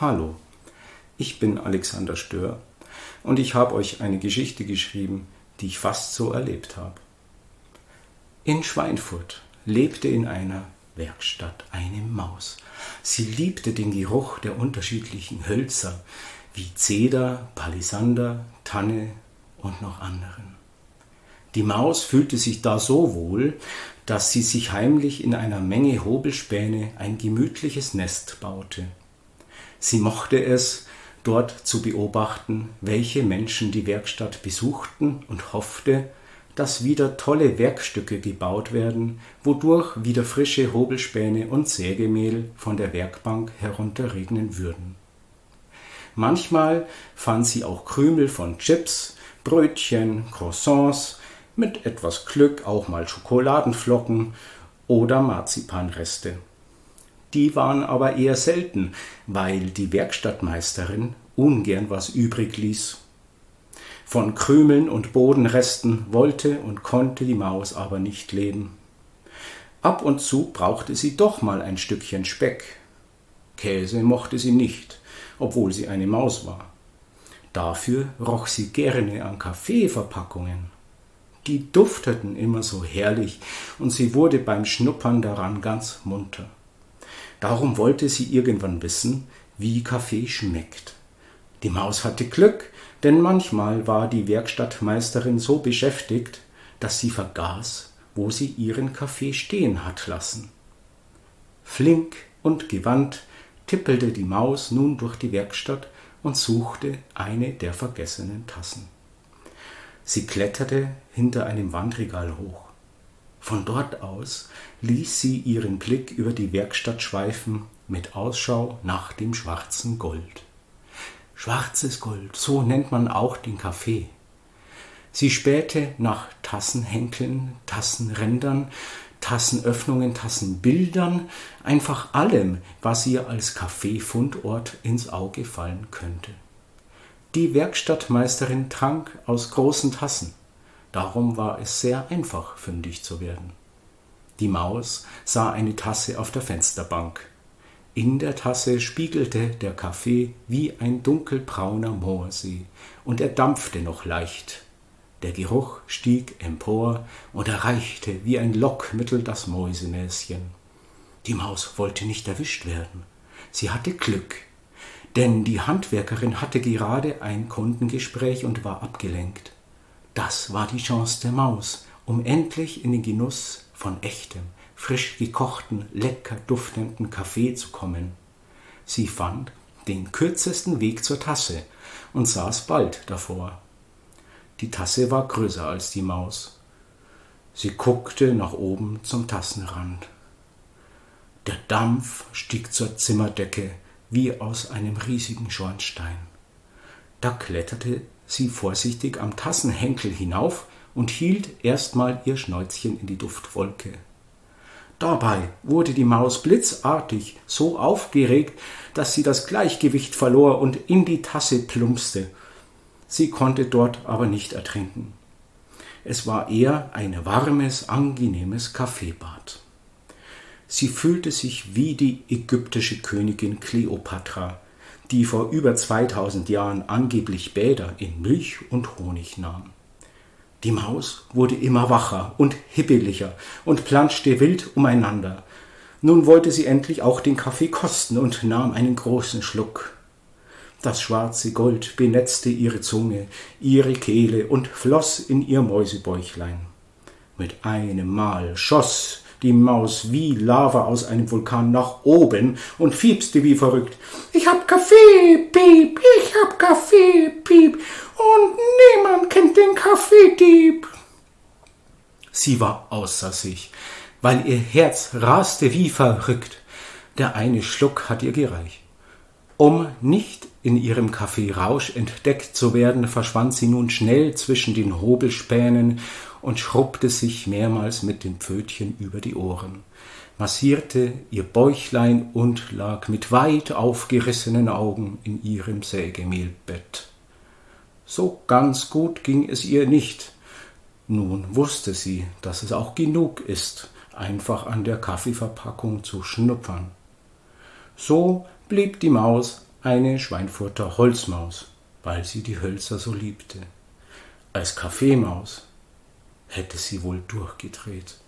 Hallo, ich bin Alexander Stör und ich habe euch eine Geschichte geschrieben, die ich fast so erlebt habe. In Schweinfurt lebte in einer Werkstatt eine Maus. Sie liebte den Geruch der unterschiedlichen Hölzer wie Zeder, Palisander, Tanne und noch anderen. Die Maus fühlte sich da so wohl, dass sie sich heimlich in einer Menge Hobelspäne ein gemütliches Nest baute. Sie mochte es, dort zu beobachten, welche Menschen die Werkstatt besuchten und hoffte, dass wieder tolle Werkstücke gebaut werden, wodurch wieder frische Hobelspäne und Sägemehl von der Werkbank herunterregnen würden. Manchmal fand sie auch Krümel von Chips, Brötchen, Croissants, mit etwas Glück auch mal Schokoladenflocken oder Marzipanreste. Die waren aber eher selten, weil die Werkstattmeisterin ungern was übrig ließ. Von Krümeln und Bodenresten wollte und konnte die Maus aber nicht leben. Ab und zu brauchte sie doch mal ein Stückchen Speck. Käse mochte sie nicht, obwohl sie eine Maus war. Dafür roch sie gerne an Kaffeeverpackungen. Die dufteten immer so herrlich, und sie wurde beim Schnuppern daran ganz munter. Darum wollte sie irgendwann wissen, wie Kaffee schmeckt. Die Maus hatte Glück, denn manchmal war die Werkstattmeisterin so beschäftigt, dass sie vergaß, wo sie ihren Kaffee stehen hat lassen. Flink und gewandt tippelte die Maus nun durch die Werkstatt und suchte eine der vergessenen Tassen. Sie kletterte hinter einem Wandregal hoch. Von dort aus ließ sie ihren Blick über die Werkstatt schweifen mit Ausschau nach dem schwarzen Gold. Schwarzes Gold, so nennt man auch den Kaffee. Sie spähte nach Tassenhenkeln, Tassenrändern, Tassenöffnungen, Tassenbildern, einfach allem, was ihr als Kaffeefundort ins Auge fallen könnte. Die Werkstattmeisterin trank aus großen Tassen. Darum war es sehr einfach, fündig zu werden. Die Maus sah eine Tasse auf der Fensterbank. In der Tasse spiegelte der Kaffee wie ein dunkelbrauner Moorsee, und er dampfte noch leicht. Der Geruch stieg empor und erreichte wie ein Lockmittel das Mäusenäschen. Die Maus wollte nicht erwischt werden. Sie hatte Glück, denn die Handwerkerin hatte gerade ein Kundengespräch und war abgelenkt. Das war die Chance der Maus, um endlich in den Genuss von echtem, frisch gekochten, lecker duftenden Kaffee zu kommen. Sie fand den kürzesten Weg zur Tasse und saß bald davor. Die Tasse war größer als die Maus. Sie guckte nach oben zum Tassenrand. Der Dampf stieg zur Zimmerdecke wie aus einem riesigen Schornstein. Da kletterte sie vorsichtig am Tassenhenkel hinauf und hielt erstmal ihr Schnäuzchen in die Duftwolke. Dabei wurde die Maus blitzartig so aufgeregt, dass sie das Gleichgewicht verlor und in die Tasse plumpste. Sie konnte dort aber nicht ertrinken. Es war eher ein warmes, angenehmes Kaffeebad. Sie fühlte sich wie die ägyptische Königin Kleopatra, die vor über 2000 Jahren angeblich Bäder in Milch und Honig nahm. Die Maus wurde immer wacher und hibbeliger und planschte wild umeinander. Nun wollte sie endlich auch den Kaffee kosten und nahm einen großen Schluck. Das schwarze Gold benetzte ihre Zunge, ihre Kehle und floss in ihr Mäusebäuchlein. Mit einem Mal schoss die Maus wie Lava aus einem Vulkan nach oben und fiepste wie verrückt. Ich hab Kaffee, Piep, ich hab Kaffee, Piep, und niemand kennt den Kaffeedieb. Sie war außer sich, weil ihr Herz raste wie verrückt. Der eine Schluck hat ihr gereicht. Um nicht in ihrem Kaffeerausch entdeckt zu werden, verschwand sie nun schnell zwischen den Hobelspänen und schrubbte sich mehrmals mit den Pfötchen über die Ohren, massierte ihr Bäuchlein und lag mit weit aufgerissenen Augen in ihrem Sägemehlbett. So ganz gut ging es ihr nicht. Nun wusste sie, dass es auch genug ist, einfach an der Kaffeeverpackung zu schnuppern. So blieb die Maus eine Schweinfurter Holzmaus, weil sie die Hölzer so liebte. Als Kaffeemaus hätte sie wohl durchgedreht.